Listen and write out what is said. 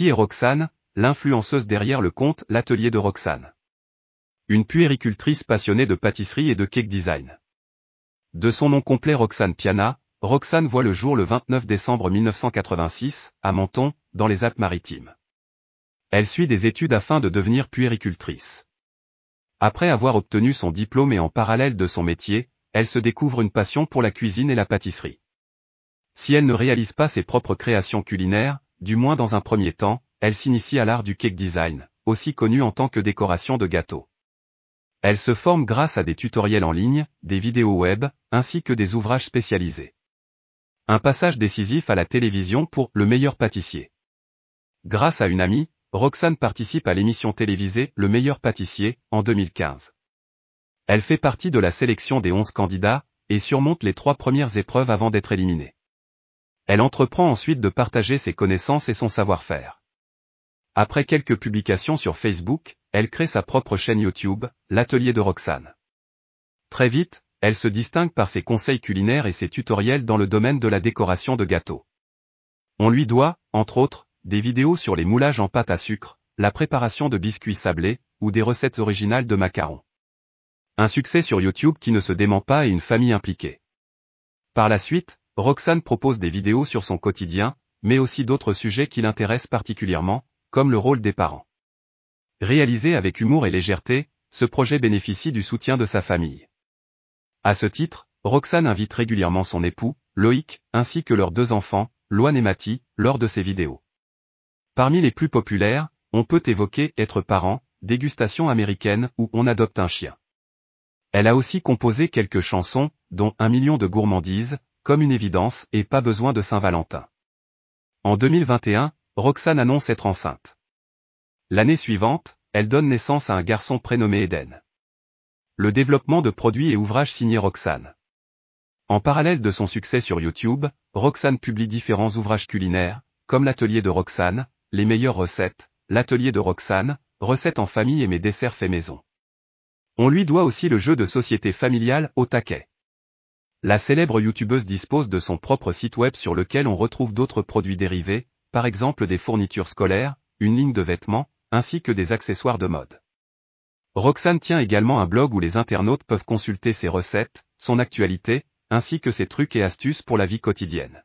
Qui est Roxane, l'influenceuse derrière le compte L'Atelier de Roxane Une puéricultrice passionnée de pâtisserie et de cake design. De son nom complet Roxane Piana, Roxane voit le jour le 29 décembre 1986, à Menton, dans les Alpes-Maritimes. Elle suit des études afin de devenir puéricultrice. Après avoir obtenu son diplôme et en parallèle de son métier, elle se découvre une passion pour la cuisine et la pâtisserie. Si elle ne réalise pas ses propres créations culinaires, du moins dans un premier temps, elle s'initie à l'art du cake design, aussi connu en tant que décoration de gâteaux. Elle se forme grâce à des tutoriels en ligne, des vidéos web, ainsi que des ouvrages spécialisés. Un passage décisif à la télévision pour Le meilleur pâtissier. Grâce à une amie, Roxane participe à l'émission télévisée Le meilleur pâtissier, en 2015. Elle fait partie de la sélection des 11 candidats, et surmonte les trois premières épreuves avant d'être éliminée. Elle entreprend ensuite de partager ses connaissances et son savoir-faire. Après quelques publications sur Facebook, elle crée sa propre chaîne YouTube, l'atelier de Roxane. Très vite, elle se distingue par ses conseils culinaires et ses tutoriels dans le domaine de la décoration de gâteaux. On lui doit, entre autres, des vidéos sur les moulages en pâte à sucre, la préparation de biscuits sablés, ou des recettes originales de macarons. Un succès sur YouTube qui ne se dément pas et une famille impliquée. Par la suite, Roxane propose des vidéos sur son quotidien, mais aussi d'autres sujets qui l'intéressent particulièrement, comme le rôle des parents. Réalisé avec humour et légèreté, ce projet bénéficie du soutien de sa famille. À ce titre, Roxane invite régulièrement son époux, Loïc, ainsi que leurs deux enfants, Loane et Mati, lors de ses vidéos. Parmi les plus populaires, on peut évoquer Être parent, Dégustation américaine ou On adopte un chien. Elle a aussi composé quelques chansons, dont Un million de gourmandises, comme une évidence et pas besoin de Saint-Valentin. En 2021, Roxane annonce être enceinte. L'année suivante, elle donne naissance à un garçon prénommé Eden le développement de produits et ouvrages signés Roxane. En parallèle de son succès sur YouTube, Roxane publie différents ouvrages culinaires, comme l'atelier de Roxane, les meilleures recettes, l'atelier de Roxane, recettes en famille et mes desserts faits maison. On lui doit aussi le jeu de société familiale au taquet. La célèbre youtubeuse dispose de son propre site web sur lequel on retrouve d'autres produits dérivés, par exemple des fournitures scolaires, une ligne de vêtements, ainsi que des accessoires de mode. Roxane tient également un blog où les internautes peuvent consulter ses recettes, son actualité, ainsi que ses trucs et astuces pour la vie quotidienne.